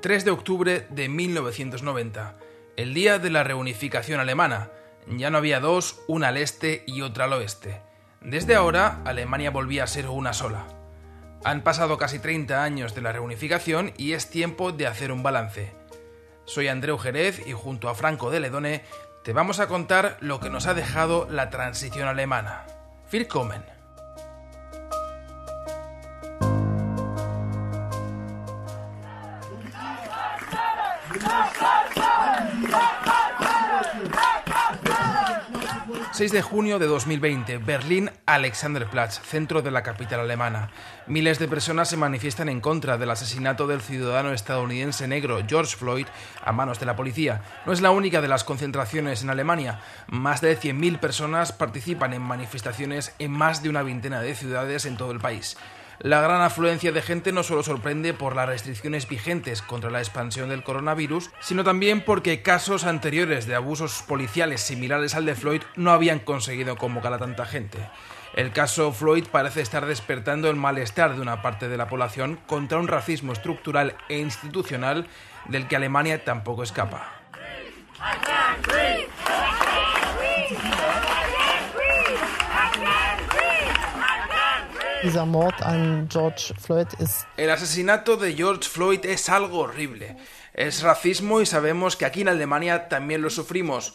3 de octubre de 1990, el día de la reunificación alemana. Ya no había dos, una al este y otra al oeste. Desde ahora, Alemania volvía a ser una sola. Han pasado casi 30 años de la reunificación y es tiempo de hacer un balance. Soy Andreu Jerez y junto a Franco de Ledone te vamos a contar lo que nos ha dejado la transición alemana. Willkommen. 6 de junio de 2020, Berlín, Alexanderplatz, centro de la capital alemana. Miles de personas se manifiestan en contra del asesinato del ciudadano estadounidense negro George Floyd a manos de la policía. No es la única de las concentraciones en Alemania. Más de 100.000 personas participan en manifestaciones en más de una veintena de ciudades en todo el país. La gran afluencia de gente no solo sorprende por las restricciones vigentes contra la expansión del coronavirus, sino también porque casos anteriores de abusos policiales similares al de Floyd no habían conseguido convocar a tanta gente. El caso Floyd parece estar despertando el malestar de una parte de la población contra un racismo estructural e institucional del que Alemania tampoco escapa. El asesinato de George Floyd es algo horrible. Es racismo y sabemos que aquí en Alemania también lo sufrimos.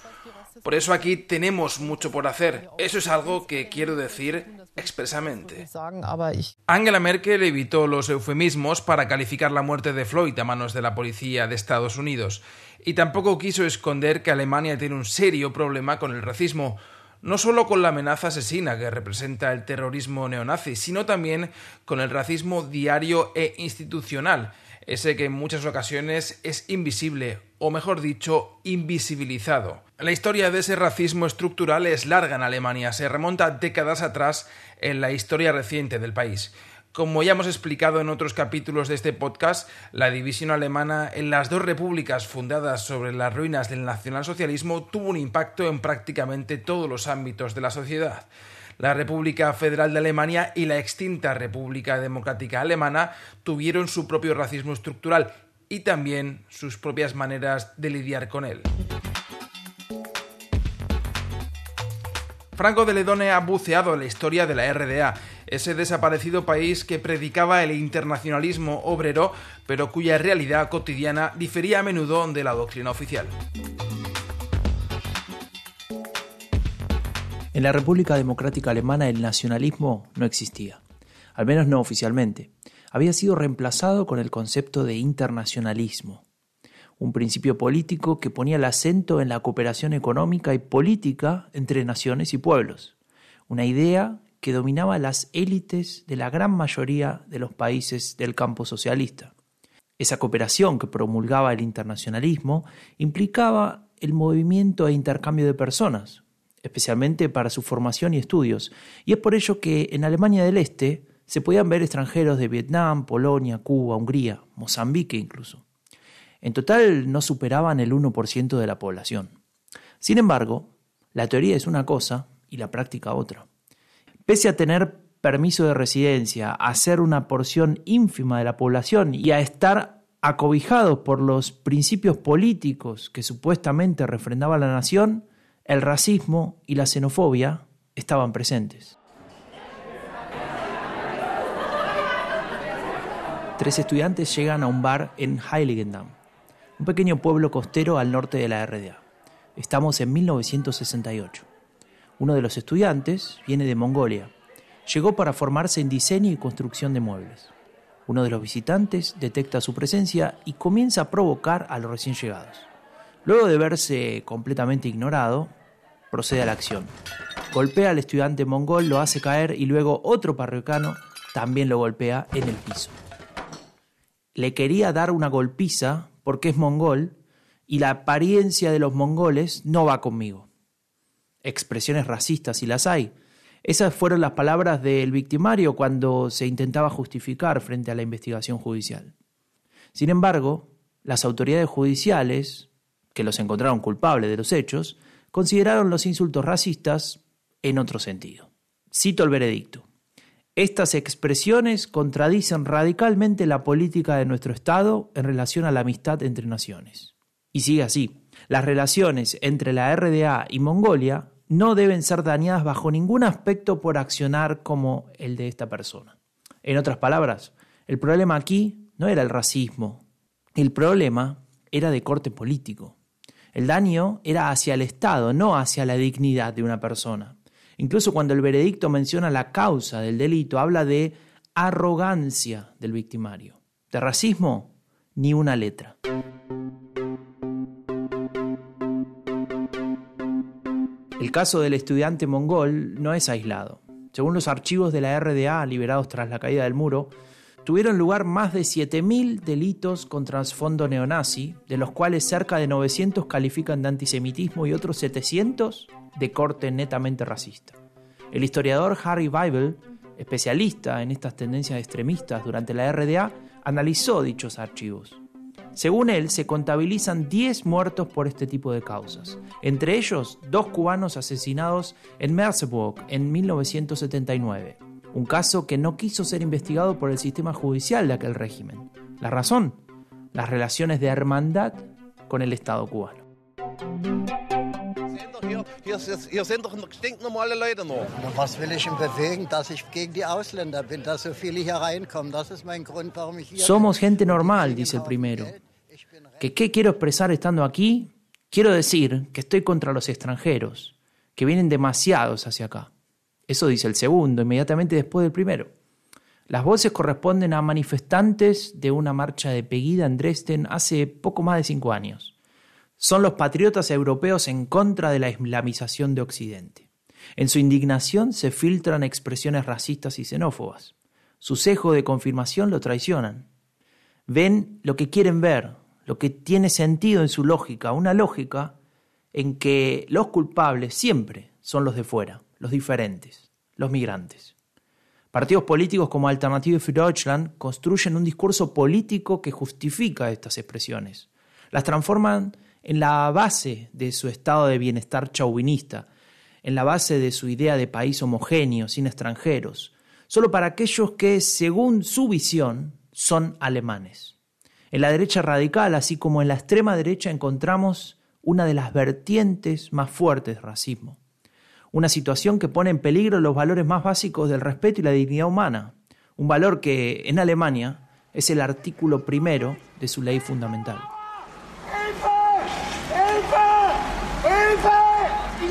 Por eso aquí tenemos mucho por hacer. Eso es algo que quiero decir expresamente. Angela Merkel evitó los eufemismos para calificar la muerte de Floyd a manos de la policía de Estados Unidos. Y tampoco quiso esconder que Alemania tiene un serio problema con el racismo no solo con la amenaza asesina que representa el terrorismo neonazi, sino también con el racismo diario e institucional, ese que en muchas ocasiones es invisible, o mejor dicho, invisibilizado. La historia de ese racismo estructural es larga en Alemania, se remonta décadas atrás en la historia reciente del país. Como ya hemos explicado en otros capítulos de este podcast, la división alemana en las dos repúblicas fundadas sobre las ruinas del nacionalsocialismo tuvo un impacto en prácticamente todos los ámbitos de la sociedad. La República Federal de Alemania y la extinta República Democrática Alemana tuvieron su propio racismo estructural y también sus propias maneras de lidiar con él. Franco de Ledone ha buceado la historia de la RDA, ese desaparecido país que predicaba el internacionalismo obrero, pero cuya realidad cotidiana difería a menudo de la doctrina oficial. En la República Democrática Alemana el nacionalismo no existía, al menos no oficialmente. Había sido reemplazado con el concepto de internacionalismo un principio político que ponía el acento en la cooperación económica y política entre naciones y pueblos, una idea que dominaba las élites de la gran mayoría de los países del campo socialista. Esa cooperación que promulgaba el internacionalismo implicaba el movimiento e intercambio de personas, especialmente para su formación y estudios, y es por ello que en Alemania del Este se podían ver extranjeros de Vietnam, Polonia, Cuba, Hungría, Mozambique incluso. En total no superaban el 1% de la población. Sin embargo, la teoría es una cosa y la práctica otra. Pese a tener permiso de residencia, a ser una porción ínfima de la población y a estar acobijados por los principios políticos que supuestamente refrendaba la nación, el racismo y la xenofobia estaban presentes. Tres estudiantes llegan a un bar en Heiligendamm, un pequeño pueblo costero al norte de la RDA. Estamos en 1968. Uno de los estudiantes viene de Mongolia. Llegó para formarse en diseño y construcción de muebles. Uno de los visitantes detecta su presencia y comienza a provocar a los recién llegados. Luego de verse completamente ignorado, procede a la acción. Golpea al estudiante mongol, lo hace caer y luego otro parroquiano también lo golpea en el piso. Le quería dar una golpiza porque es mongol y la apariencia de los mongoles no va conmigo. Expresiones racistas si las hay. Esas fueron las palabras del victimario cuando se intentaba justificar frente a la investigación judicial. Sin embargo, las autoridades judiciales, que los encontraron culpables de los hechos, consideraron los insultos racistas en otro sentido. Cito el veredicto. Estas expresiones contradicen radicalmente la política de nuestro Estado en relación a la amistad entre naciones. Y sigue así. Las relaciones entre la RDA y Mongolia no deben ser dañadas bajo ningún aspecto por accionar como el de esta persona. En otras palabras, el problema aquí no era el racismo, el problema era de corte político. El daño era hacia el Estado, no hacia la dignidad de una persona. Incluso cuando el veredicto menciona la causa del delito, habla de arrogancia del victimario. De racismo, ni una letra. El caso del estudiante mongol no es aislado. Según los archivos de la RDA liberados tras la caída del muro, tuvieron lugar más de 7.000 delitos con trasfondo neonazi, de los cuales cerca de 900 califican de antisemitismo y otros 700 de corte netamente racista. El historiador Harry Weibel, especialista en estas tendencias extremistas durante la RDA, analizó dichos archivos. Según él, se contabilizan 10 muertos por este tipo de causas, entre ellos dos cubanos asesinados en Merseburg en 1979, un caso que no quiso ser investigado por el sistema judicial de aquel régimen. La razón, las relaciones de hermandad con el Estado cubano. Hier, hier, sind doch stinknormale Leute nur. Was will ich ihm bewegen, dass ich gegen die Ausländer bin, dass so viele hier reinkommen? Das ist mein Grund, warum ich hier Somos gente normal, dice el primero. ¿Que qué quiero expresar estando aquí? Quiero decir que estoy contra los extranjeros, que vienen demasiados hacia acá. Eso dice el segundo, inmediatamente después del primero. Las voces corresponden a manifestantes de una marcha de Pegida en Dresden hace poco más de cinco años son los patriotas europeos en contra de la islamización de Occidente. En su indignación se filtran expresiones racistas y xenófobas. Su cejo de confirmación lo traicionan. Ven lo que quieren ver, lo que tiene sentido en su lógica, una lógica en que los culpables siempre son los de fuera, los diferentes, los migrantes. Partidos políticos como Alternative für Deutschland construyen un discurso político que justifica estas expresiones. Las transforman en la base de su estado de bienestar chauvinista, en la base de su idea de país homogéneo, sin extranjeros, solo para aquellos que, según su visión, son alemanes. En la derecha radical, así como en la extrema derecha, encontramos una de las vertientes más fuertes del racismo. Una situación que pone en peligro los valores más básicos del respeto y la dignidad humana, un valor que en Alemania es el artículo primero de su ley fundamental. ¡2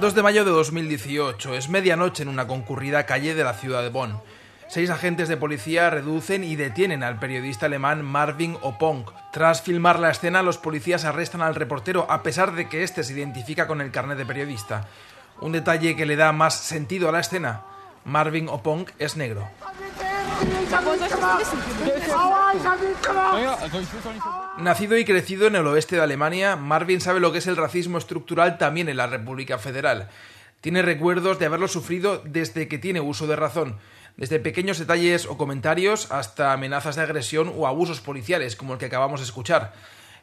2 de mayo de 2018. Es medianoche en una concurrida calle de la ciudad de Bonn. Seis agentes de policía reducen y detienen al periodista alemán Marvin Opong. Tras filmar la escena, los policías arrestan al reportero a pesar de que éste se identifica con el carnet de periodista. Un detalle que le da más sentido a la escena. Marvin Opong es negro. Nacido y crecido en el oeste de Alemania, Marvin sabe lo que es el racismo estructural también en la República Federal. Tiene recuerdos de haberlo sufrido desde que tiene uso de razón, desde pequeños detalles o comentarios hasta amenazas de agresión o abusos policiales, como el que acabamos de escuchar.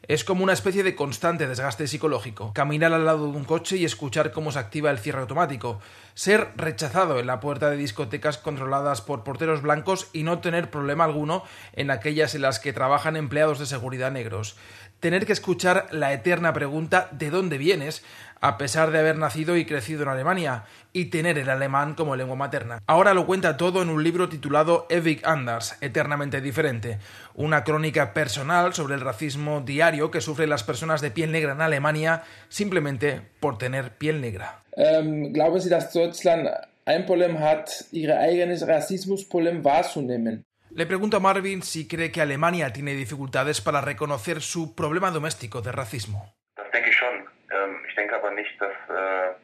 Es como una especie de constante desgaste psicológico. Caminar al lado de un coche y escuchar cómo se activa el cierre automático. Ser rechazado en la puerta de discotecas controladas por porteros blancos y no tener problema alguno en aquellas en las que trabajan empleados de seguridad negros. Tener que escuchar la eterna pregunta ¿de dónde vienes? A pesar de haber nacido y crecido en Alemania, y tener el alemán como lengua materna. Ahora lo cuenta todo en un libro titulado Evig Anders, Eternamente Diferente, una crónica personal sobre el racismo diario que sufren las personas de piel negra en Alemania simplemente por tener piel negra. Glauben Sie, dass Deutschland ein Problem hat, ihre eigenes Rassismusproblem wahrzunehmen? Le pregunto a Marvin si cree que Alemania tiene dificultades para reconocer su problema doméstico de racismo. Das denke ich schon. Ähm, ich denke aber nicht, dass äh,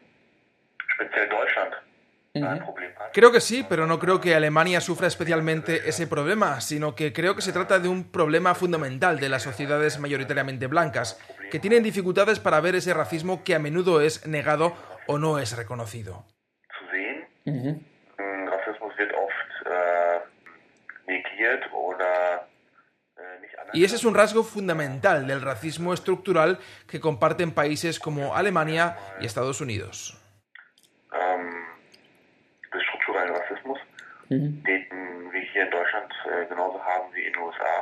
speziell Deutschland ein Problem hat. Creo que sí, pero no creo que Alemania sufra especialmente ese problema, sino que creo que se trata de un problema fundamental de las sociedades mayoritariamente blancas, que tienen dificultades para ver ese racismo que a menudo es negado o no es reconocido. Wird oft äh, negiert oder nicht Y ese es un rasgo fundamental del racismo estructural que comparten países como Alemania y Estados Unidos. Äh.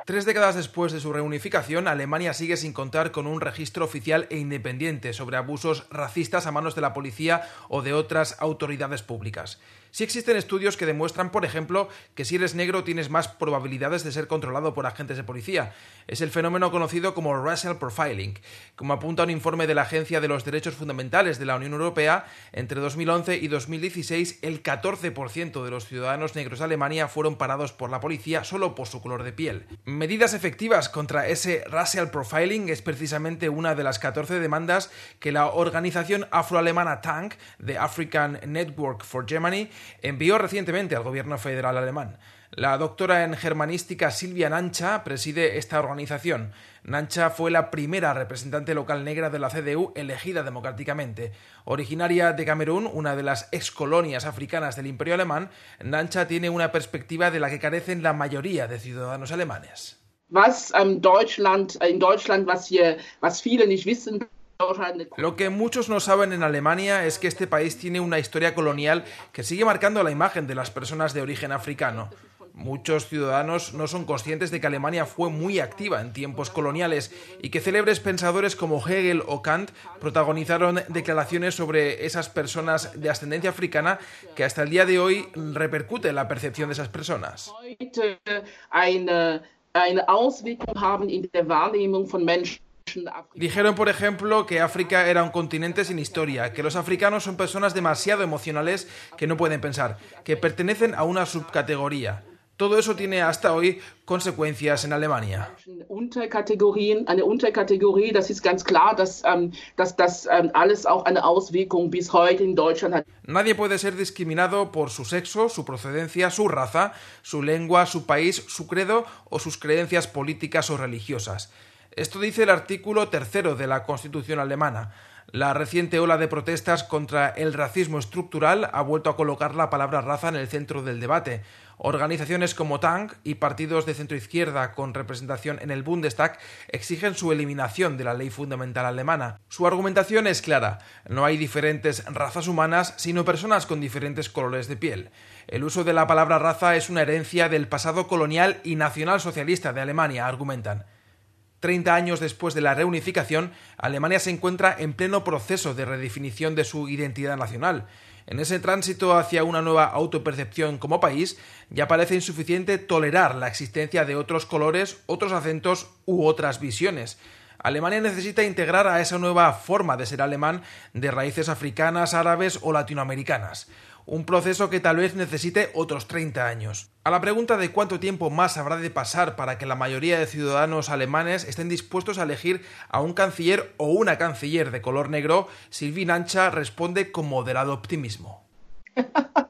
Tres décadas después de su reunificación, Alemania sigue sin contar con un registro oficial e independiente sobre abusos racistas a manos de la policía o de otras autoridades públicas. Sí existen estudios que demuestran, por ejemplo, que si eres negro tienes más probabilidades de ser controlado por agentes de policía. Es el fenómeno conocido como racial profiling. Como apunta un informe de la Agencia de los Derechos Fundamentales de la Unión Europea, entre 2011 y 2016 el 14% de los ciudadanos negros de Alemania fueron parados por la policía solo por su color de piel. Medidas efectivas contra ese racial profiling es precisamente una de las 14 demandas que la organización afroalemana TANK, The African Network for Germany, envió recientemente al gobierno federal alemán. La doctora en germanística Silvia Nancha preside esta organización. Nancha fue la primera representante local negra de la CDU elegida democráticamente. Originaria de Camerún, una de las excolonias africanas del Imperio alemán, Nancha tiene una perspectiva de la que carecen la mayoría de ciudadanos alemanes. Ähm, lo que muchos no saben en Alemania es que este país tiene una historia colonial que sigue marcando la imagen de las personas de origen africano. Muchos ciudadanos no son conscientes de que Alemania fue muy activa en tiempos coloniales y que célebres pensadores como Hegel o Kant protagonizaron declaraciones sobre esas personas de ascendencia africana que hasta el día de hoy repercute en la percepción de esas personas. Dijeron, por ejemplo, que África era un continente sin historia, que los africanos son personas demasiado emocionales que no pueden pensar, que pertenecen a una subcategoría. Todo eso tiene hasta hoy consecuencias en Alemania. Unterkategorien, eine Unterkategorie, das ist ganz klar, dass, dass das alles auch eine Auswirkung bis heute in Deutschland hat. Nadie puede ser discriminado por su sexo, su procedencia, su raza, su lengua, su país, su credo o sus creencias políticas o religiosas. Esto dice el artículo tercero de la Constitución alemana. La reciente ola de protestas contra el racismo estructural ha vuelto a colocar la palabra raza en el centro del debate. Organizaciones como Tank y partidos de centroizquierda con representación en el Bundestag exigen su eliminación de la ley fundamental alemana. Su argumentación es clara. No hay diferentes razas humanas, sino personas con diferentes colores de piel. El uso de la palabra raza es una herencia del pasado colonial y nacionalsocialista de Alemania, argumentan. Treinta años después de la reunificación, Alemania se encuentra en pleno proceso de redefinición de su identidad nacional. En ese tránsito hacia una nueva autopercepción como país, ya parece insuficiente tolerar la existencia de otros colores, otros acentos u otras visiones. Alemania necesita integrar a esa nueva forma de ser alemán de raíces africanas, árabes o latinoamericanas un proceso que tal vez necesite otros 30 años. A la pregunta de cuánto tiempo más habrá de pasar para que la mayoría de ciudadanos alemanes estén dispuestos a elegir a un canciller o una canciller de color negro, Sylvie Nancha responde con moderado optimismo.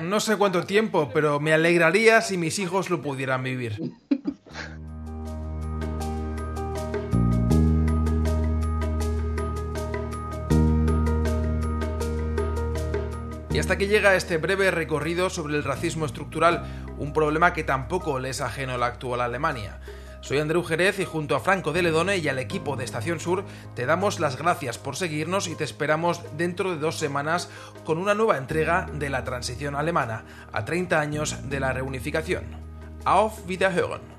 No sé cuánto tiempo, pero me alegraría si mis hijos lo pudieran vivir. Y hasta aquí llega este breve recorrido sobre el racismo estructural, un problema que tampoco le es ajeno a la actual Alemania. Soy Andreu Jerez y junto a Franco de Ledone y al equipo de Estación Sur te damos las gracias por seguirnos y te esperamos dentro de dos semanas con una nueva entrega de la transición alemana a 30 años de la reunificación. Auf Wiederhören.